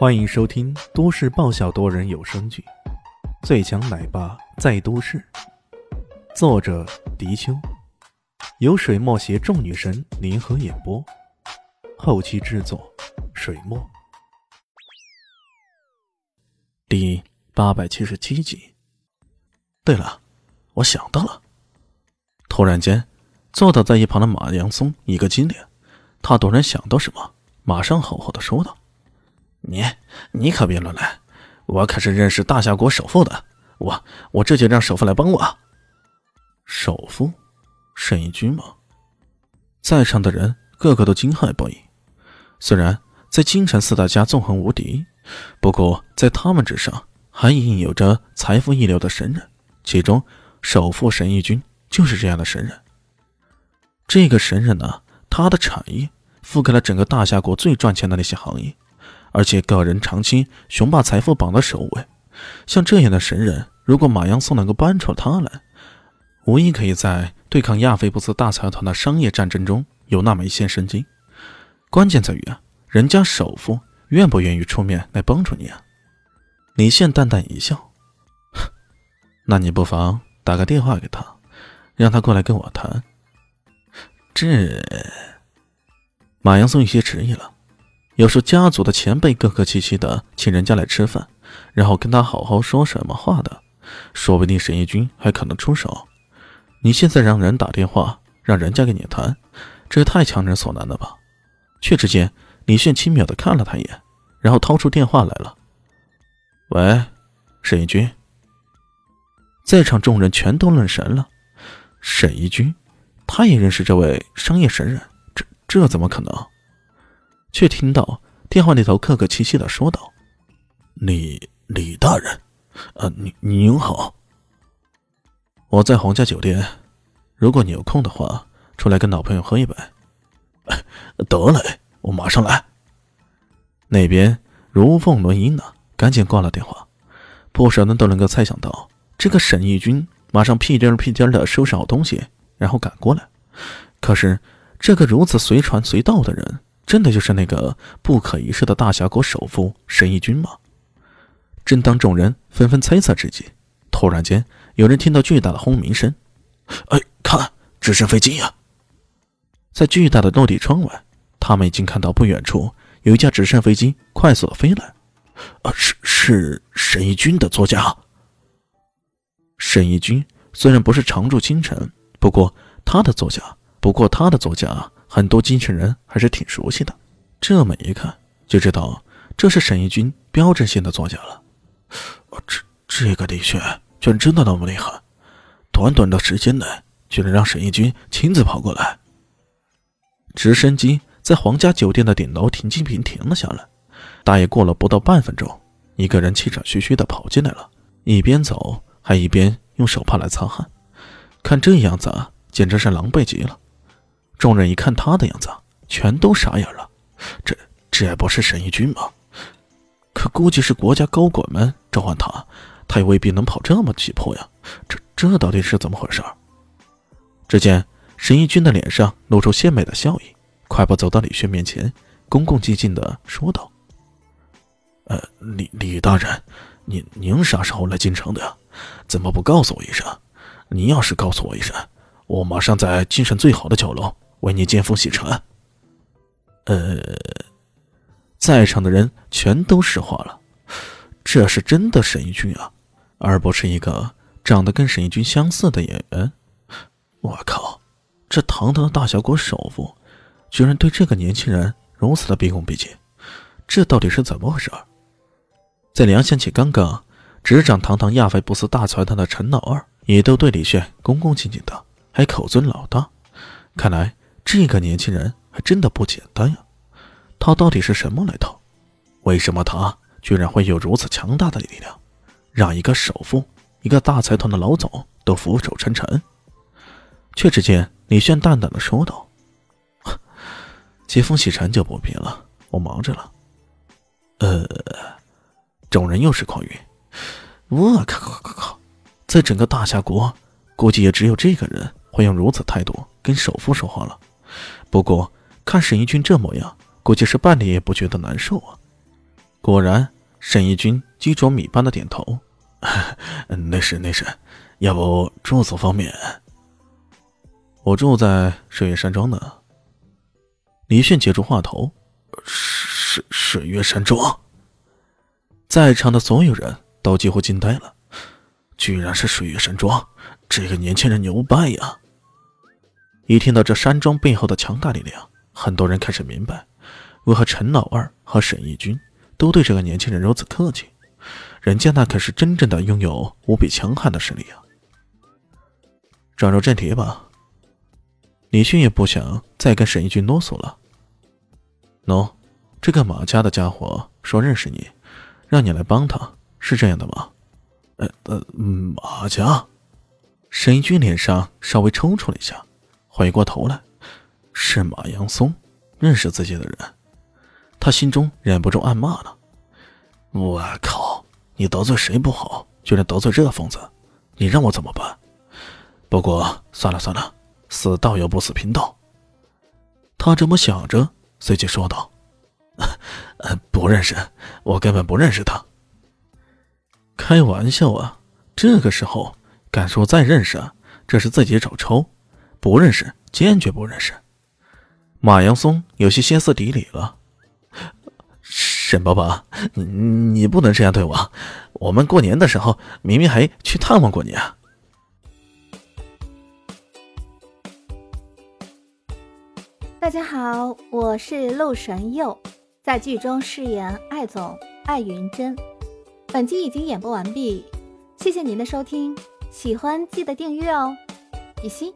欢迎收听都市爆笑多人有声剧《最强奶爸在都市》，作者：迪秋，由水墨携众女神联合演播，后期制作：水墨。第八百七十七集。对了，我想到了。突然间，坐倒在一旁的马阳松一个机灵，他突然想到什么，马上好好的说道。你你可别乱来，我可是认识大夏国首富的，我我这就让首富来帮我。首富，沈义军吗？在场的人个个都惊骇不已。虽然在京城四大家纵横无敌，不过在他们之上还隐隐有着财富一流的神人，其中首富沈义军就是这样的神人。这个神人呢，他的产业覆盖了整个大夏国最赚钱的那些行业。而且个人长期雄霸财富榜的首位，像这样的神人，如果马阳松能够搬出他来，无疑可以在对抗亚非布斯大财团的商业战争中有那么一线生机。关键在于啊，人家首富愿不愿意出面来帮助你啊？李现淡淡一笑，那你不妨打个电话给他，让他过来跟我谈。这，马阳松有些迟疑了。有时家族的前辈客客气气的请人家来吃饭，然后跟他好好说什么话的，说不定沈义军还可能出手。你现在让人打电话让人家跟你谈，这也太强人所难了吧？却只见李炫轻蔑的看了他一眼，然后掏出电话来了。喂，沈义军。在场众人全都愣神了。沈义军，他也认识这位商业神人？这这怎么可能？却听到电话那头客客气气的说道：“李李大人，呃，您您好。我在皇家酒店，如果你有空的话，出来跟老朋友喝一杯。得嘞，我马上来。”那边如凤轮音呢，赶紧挂了电话。不少人都能够猜想到，这个沈义军马上屁颠屁颠的收拾好东西，然后赶过来。可是这个如此随传随到的人。真的就是那个不可一世的大峡谷首富沈义军吗？正当众人纷纷猜测之际，突然间有人听到巨大的轰鸣声。哎，看，直升飞机呀！在巨大的落地窗外，他们已经看到不远处有一架直升飞机快速的飞来。啊，是是沈义军的座驾。沈义军虽然不是常驻京城，不过他的座驾，不过他的座驾。很多京城人还是挺熟悉的，这么一看就知道这是沈义军标志性的座驾了。这这个的确居然真的那么厉害，短短的时间内居然让沈义军亲自跑过来。直升机在皇家酒店的顶楼停机坪停了下来，大约过了不到半分钟，一个人气喘吁吁的跑进来了，一边走还一边用手帕来擦汗，看这样子简直是狼狈极了。众人一看他的样子，全都傻眼了。这这不是沈义军吗？可估计是国家高管们召唤他，他也未必能跑这么急迫呀。这这到底是怎么回事？只见沈义军的脸上露出鲜美的笑意，快步走到李轩面前，恭恭敬敬的说道：“呃，李李大人，您您啥时候来京城的呀？怎么不告诉我一声？您要是告诉我一声，我马上在京城最好的酒楼。”为你见风洗尘。呃，在场的人全都石化了，这是真的沈一军啊，而不是一个长得跟沈一军相似的演员。我靠，这堂堂的大小国首富，居然对这个年轻人如此的毕恭毕敬，这到底是怎么回事？再联想起刚刚执掌堂堂亚非布斯大财团的陈老二，也都对李炫恭恭敬敬的，还口尊老大，看来。这个年轻人还真的不简单呀！他到底是什么来头？为什么他居然会有如此强大的力量，让一个首富、一个大财团的老总都俯首称臣？却只见李炫淡淡的说道：“接风洗尘就不必了，我忙着了。”呃，众人又是狂晕。我靠靠靠靠！在整个大夏国，估计也只有这个人会用如此态度跟首富说话了。不过，看沈一军这模样，估计是半点也不觉得难受啊。果然，沈义军鸡啄米般的点头。那是那是，要不住宿方面，我住在水月山庄呢。李迅接住话头，水水月山庄，在场的所有人都几乎惊呆了，居然是水月山庄，这个年轻人牛掰呀！一听到这山庄背后的强大力量，很多人开始明白，为何陈老二和沈义军都对这个年轻人如此客气。人家那可是真正的拥有无比强悍的实力啊！转入正题吧。李迅也不想再跟沈一军啰嗦了。喏，这个马家的家伙说认识你，让你来帮他，是这样的吗？呃呃，马家。沈一军脸上稍微抽搐了一下，回过头来，是马阳松，认识自己的人，他心中忍不住暗骂了：“我靠！”你得罪谁不好，居然得罪这疯子，你让我怎么办？不过算了算了，死道友不死贫道。他这么想着，随即说道：“不认识，我根本不认识他。”开玩笑啊！这个时候敢说再认识，这是自己找抽。不认识，坚决不认识。马阳松有些歇斯底里了。沈伯伯，你你不能这样对我。我们过年的时候明明还去探望过你啊！大家好，我是陆神佑，在剧中饰演艾总艾云珍。本集已经演播完毕，谢谢您的收听，喜欢记得订阅哦，比心。